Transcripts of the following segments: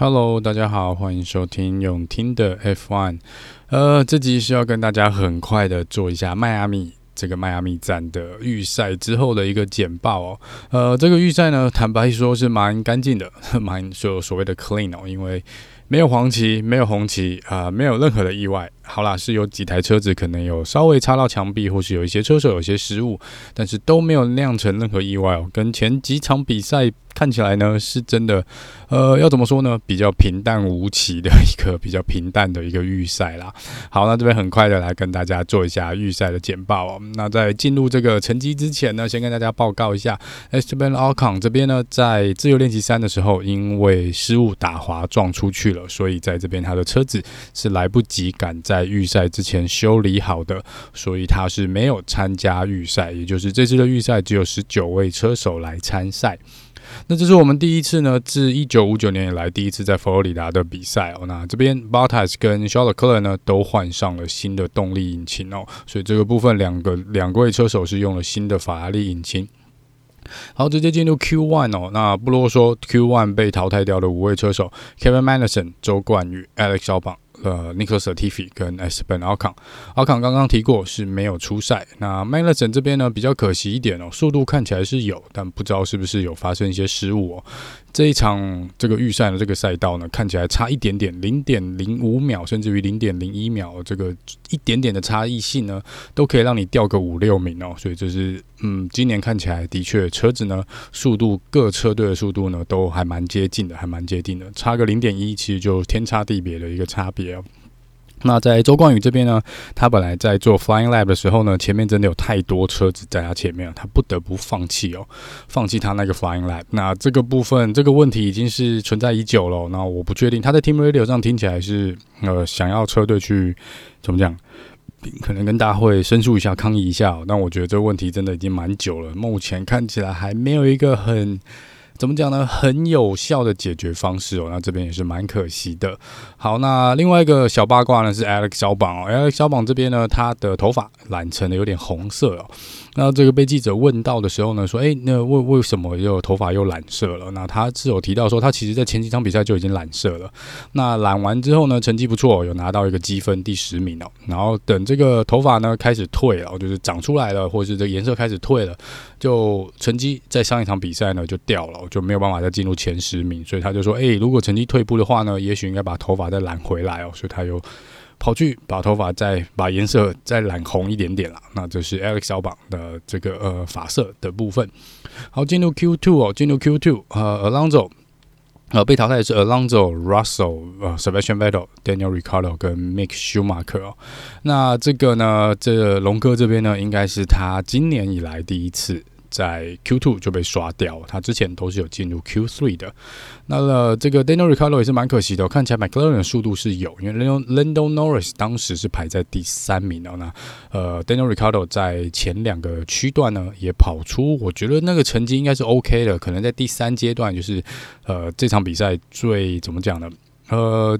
Hello，大家好，欢迎收听永听的 F One。呃，这集是要跟大家很快的做一下迈阿密这个迈阿密站的预赛之后的一个简报哦。呃，这个预赛呢，坦白说是蛮干净的，蛮就所谓的 clean 哦，因为没有黄旗，没有红旗啊，没有任何的意外。好啦，是有几台车子可能有稍微擦到墙壁，或是有一些车手有些失误，但是都没有酿成任何意外哦。跟前几场比赛。看起来呢，是真的，呃，要怎么说呢？比较平淡无奇的一个比较平淡的一个预赛啦。好，那这边很快的来跟大家做一下预赛的简报哦。那在进入这个成绩之前呢，先跟大家报告一下，Esteban Alcon 这边呢，在自由练习三的时候，因为失误打滑撞出去了，所以在这边他的车子是来不及赶在预赛之前修理好的，所以他是没有参加预赛，也就是这次的预赛只有十九位车手来参赛。那这是我们第一次呢，自一九五九年以来第一次在佛罗里达的比赛哦。那这边 Bottas 跟 s h a r l e c l e r 呢都换上了新的动力引擎哦，所以这个部分两个两位车手是用了新的法拉利引擎。好，直接进入 Q One 哦。那不啰嗦，Q One 被淘汰掉的五位车手：Kevin m a d i s o n、周冠宇、Alex Albon。呃，Nicholas Latifi 跟 Esteban Ocon，Ocon 刚刚提过是没有出赛。那 m a d i s o n 这边呢比较可惜一点哦，速度看起来是有，但不知道是不是有发生一些失误哦。这一场这个预赛的这个赛道呢，看起来差一点点，零点零五秒，甚至于零点零一秒，这个一点点的差异性呢，都可以让你掉个五六名哦。所以这是嗯，今年看起来的确车子呢，速度各车队的速度呢都还蛮接近的，还蛮接近的，差个零点一，其实就天差地别的一个差别哦。那在周冠宇这边呢，他本来在做 Flying Lap 的时候呢，前面真的有太多车子在他前面了，他不得不放弃哦，放弃他那个 Flying Lap。那这个部分这个问题已经是存在已久了。那我不确定他在 Team Radio 上听起来是呃想要车队去怎么讲，可能跟大家会申诉一下抗议一下。但我觉得这个问题真的已经蛮久了，目前看起来还没有一个很。怎么讲呢？很有效的解决方式哦，那这边也是蛮可惜的。好，那另外一个小八卦呢是 Alex 小榜哦，Alex 小榜这边呢，他的头发染成了有点红色哦。那这个被记者问到的时候呢，说：“诶，那为为什么又头发又染色了？”那他是有提到说，他其实在前几场比赛就已经染色了。那染完之后呢，成绩不错，有拿到一个积分第十名哦。然后等这个头发呢开始退了，就是长出来了，或者是这颜色开始退了，就成绩在上一场比赛呢就掉了。就没有办法再进入前十名，所以他就说：“诶，如果成绩退步的话呢，也许应该把头发再染回来哦。”所以他又跑去把头发再把颜色再染红一点点了。那这是 Alex 小榜的这个呃发色的部分。好，进入 Q two 哦，进入 Q two，呃，Alonso 呃被淘汰的是 Alonso、Russell、呃 Sebastian Vettel、Daniel r i c a r d o 跟 Mick Schumacher 哦。那这个呢，这龙哥这边呢，应该是他今年以来第一次。在 Q2 就被刷掉，他之前都是有进入 Q3 的。那了这个 Daniel Ricardo 也是蛮可惜的，看起来 McLaren 的速度是有，因为 Lando Norris 当时是排在第三名的。那呃，Daniel Ricardo 在前两个区段呢也跑出，我觉得那个成绩应该是 OK 的，可能在第三阶段就是呃这场比赛最怎么讲呢？呃。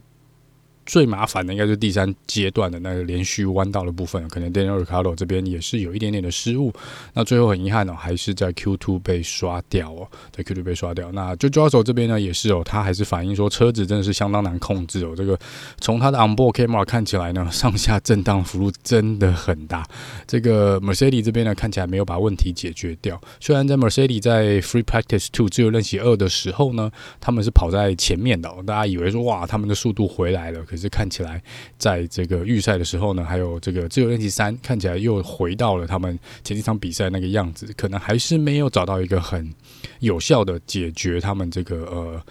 最麻烦的应该是第三阶段的那个连续弯道的部分，可能 Daniel Ricardo 这边也是有一点点的失误。那最后很遗憾哦，还是在 Q2 被刷掉哦，在 Q2 被刷掉。那 Jojo 手这边呢也是哦，他还是反映说车子真的是相当难控制哦。这个从他的 onboard camera 看起来呢，上下震荡幅度真的很大。这个 Mercedes 这边呢看起来没有把问题解决掉。虽然在 Mercedes 在 Free Practice Two 自由练习二的时候呢，他们是跑在前面的，大家以为说哇，他们的速度回来了，可是看起来，在这个预赛的时候呢，还有这个自由练习三，看起来又回到了他们前几场比赛那个样子，可能还是没有找到一个很有效的解决他们这个呃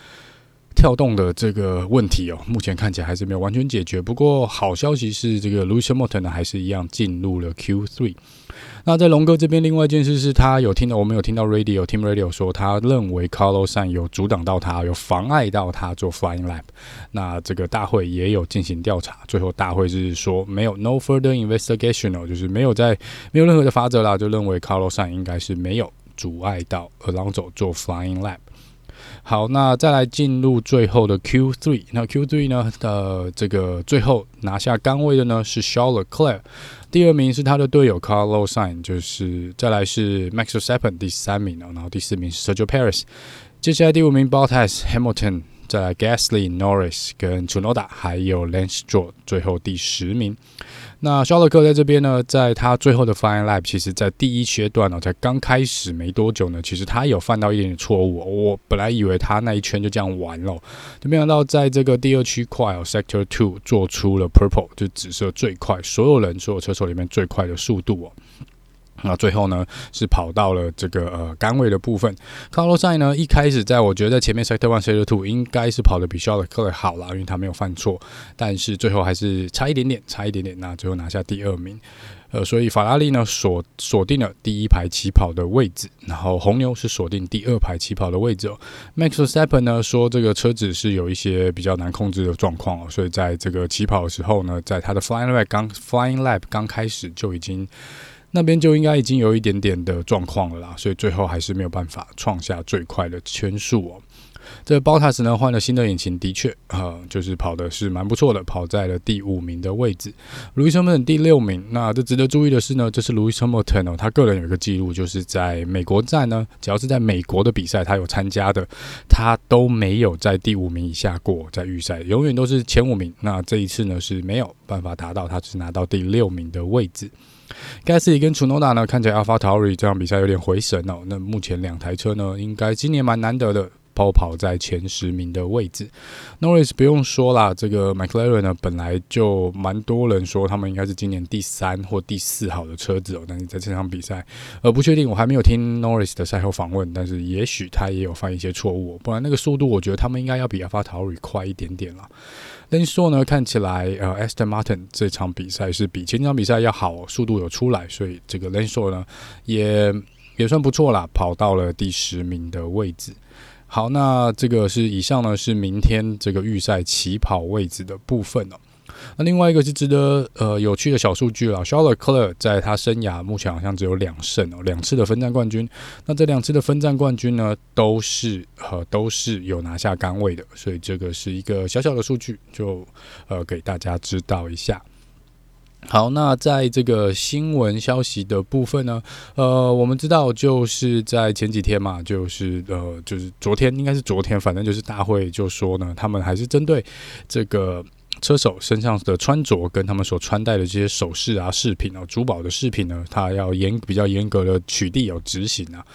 跳动的这个问题哦。目前看起来还是没有完全解决。不过好消息是，这个 Lewis Hamilton 呢还是一样进入了 Q3。那在龙哥这边，另外一件事是他有听到，我们有听到 Radio Team Radio 说，他认为 Carlos San 有阻挡到他，有妨碍到他做 Flying Lap。那这个大会也有进行调查，最后大会是说没有 No further investigation 哦，就是没有在没有任何的法则啦，就认为 Carlos San 应该是没有阻碍到 Alonso 做 Flying Lap。好，那再来进入最后的 Q3。那 Q3 呢的这个最后拿下杆位的呢是 Charles Leclerc，第二名是他的队友 Carlos Sainz，就是再来是 Max s e p p e n 第三名，然后第四名是 Sergio p a r i s 接下来第五名 Bottas Hamilton。再来 Gasly、Norris 跟 Tsunoda，还有 Lance Stroll，最后第十名。那肖勒克在这边呢，在他最后的 Final Lap，其实在第一阶段呢，才刚开始没多久呢，其实他有犯到一点点错误。我本来以为他那一圈就这样完了，就没想到在这个第二区块哦，Sector Two 做出了 Purple，就紫色最快，所有人所有车手里面最快的速度哦。那最后呢，是跑到了这个呃杆位的部分。卡洛赛呢，一开始在我觉得在前面 Sector One、Sector Two 应该是跑得比肖勒克好啦，因为他没有犯错，但是最后还是差一点点，差一点点，那最后拿下第二名。呃，所以法拉利呢锁锁定了第一排起跑的位置，然后红牛是锁定第二排起跑的位置哦。Max Verstappen 呢说这个车子是有一些比较难控制的状况哦，所以在这个起跑的时候呢，在他的 Flying Lap 刚 Flying Lap 刚开始就已经。那边就应该已经有一点点的状况了啦，所以最后还是没有办法创下最快的圈数哦。这 Bottas 呢换了新的引擎，的确啊、就是跑的是蛮不错的，跑在了第五名的位置。Lewis Hamilton 第六名。那这值得注意的是呢，这是 Lewis Hamilton 哦，他个人有一个记录，就是在美国站呢，只要是在美国的比赛，他有参加的，他都没有在第五名以下过，在预赛永远都是前五名。那这一次呢是没有办法达到，他只拿到第六名的位置。Gasly 跟 Tsunoda 呢，看起来 AlphaTauri 这场比赛有点回神哦。那目前两台车呢，应该今年蛮难得的，跑跑在前十名的位置。Norris 不用说啦，这个 McLaren 呢，本来就蛮多人说他们应该是今年第三或第四好的车子哦。但是在这场比赛，呃，不确定，我还没有听 Norris 的赛后访问，但是也许他也有犯一些错误，不然那个速度，我觉得他们应该要比 AlphaTauri 快一点点了。Lenso 呢，看起来呃，Aston Martin 这场比赛是比前场比赛要好，速度有出来，所以这个 Lenso 呢也也算不错啦，跑到了第十名的位置。好，那这个是以上呢是明天这个预赛起跑位置的部分哦。那另外一个是值得呃有趣的小数据了，Charles Leclerc 在他生涯目前好像只有两胜哦，两次的分站冠军。那这两次的分站冠军呢，都是呃都是有拿下杆位的，所以这个是一个小小的数据，就呃给大家知道一下。好，那在这个新闻消息的部分呢，呃，我们知道就是在前几天嘛，就是呃就是昨天应该是昨天，反正就是大会就说呢，他们还是针对这个。车手身上的穿着跟他们所穿戴的这些首饰啊、饰品啊、珠宝的饰品呢，他要严比较严格的取缔有执行啊。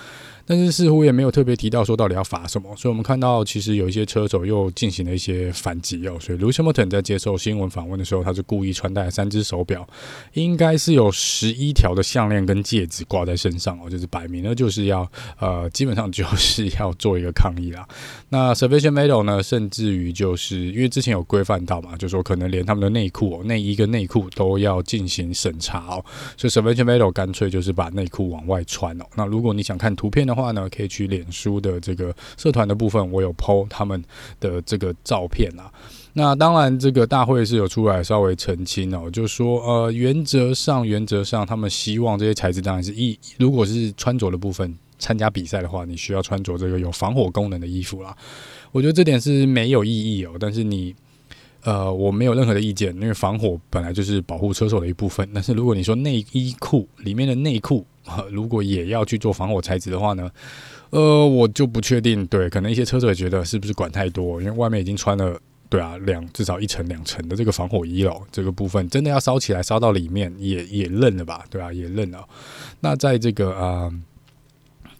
但是似乎也没有特别提到说到底要罚什么，所以我们看到其实有一些车手又进行了一些反击哦。所以 Lewis Hamilton 在接受新闻访问的时候，他是故意穿戴了三只手表，应该是有十一条的项链跟戒指挂在身上哦，就是摆明了就是要呃，基本上就是要做一个抗议啦。那 Sebastian Vettel 呢，甚至于就是因为之前有规范到嘛，就说可能连他们的内裤哦、内衣跟内裤都要进行审查哦，所以 Sebastian Vettel 干脆就是把内裤往外穿哦。那如果你想看图片的话话呢，可以去脸书的这个社团的部分，我有 po 他们的这个照片啊。那当然，这个大会是有出来稍微澄清哦，就说呃，原则上原则上，他们希望这些材质当然是一，如果是穿着的部分参加比赛的话，你需要穿着这个有防火功能的衣服啦。我觉得这点是没有意义哦，但是你。呃，我没有任何的意见，因为防火本来就是保护车手的一部分。但是如果你说内衣裤里面的内裤，如果也要去做防火材质的话呢，呃，我就不确定。对，可能一些车主也觉得是不是管太多，因为外面已经穿了，对啊，两至少一层两层的这个防火衣了，这个部分真的要烧起来烧到里面也也认了吧？对啊，也认了。那在这个啊。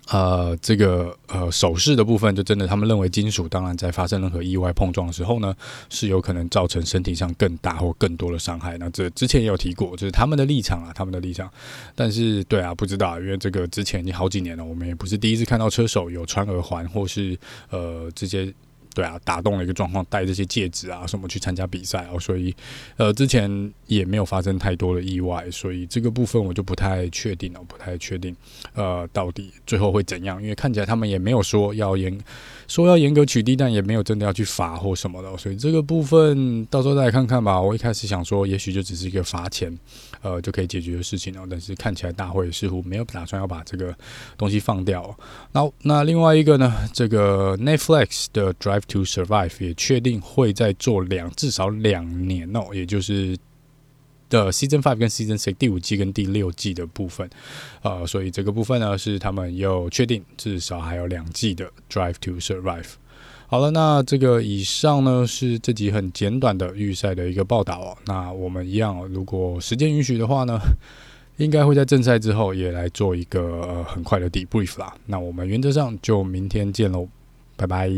呃，这个呃首饰的部分，就真的他们认为金属，当然在发生任何意外碰撞的时候呢，是有可能造成身体上更大或更多的伤害。那这之前也有提过，就是他们的立场啊，他们的立场。但是对啊，不知道，因为这个之前已经好几年了，我们也不是第一次看到车手有穿耳环或是呃这些。对啊，打动了一个状况，戴这些戒指啊什么去参加比赛哦，所以呃之前也没有发生太多的意外，所以这个部分我就不太确定了，不太确定呃到底最后会怎样，因为看起来他们也没有说要严说要严格取缔，但也没有真的要去罚或什么的，所以这个部分到时候再来看看吧。我一开始想说，也许就只是一个罚钱，呃就可以解决的事情哦，但是看起来大会似乎没有打算要把这个东西放掉。那那另外一个呢，这个 Netflix 的 Drive To Survive 也确定会再做两至少两年哦，也就是的 Season Five 跟 Season Six 第五季跟第六季的部分，呃，所以这个部分呢是他们又确定至少还有两季的 Drive To Survive。好了，那这个以上呢是这集很简短的预赛的一个报道哦。那我们一样，如果时间允许的话呢，应该会在正赛之后也来做一个很快的 debrief 啦。那我们原则上就明天见喽，拜拜。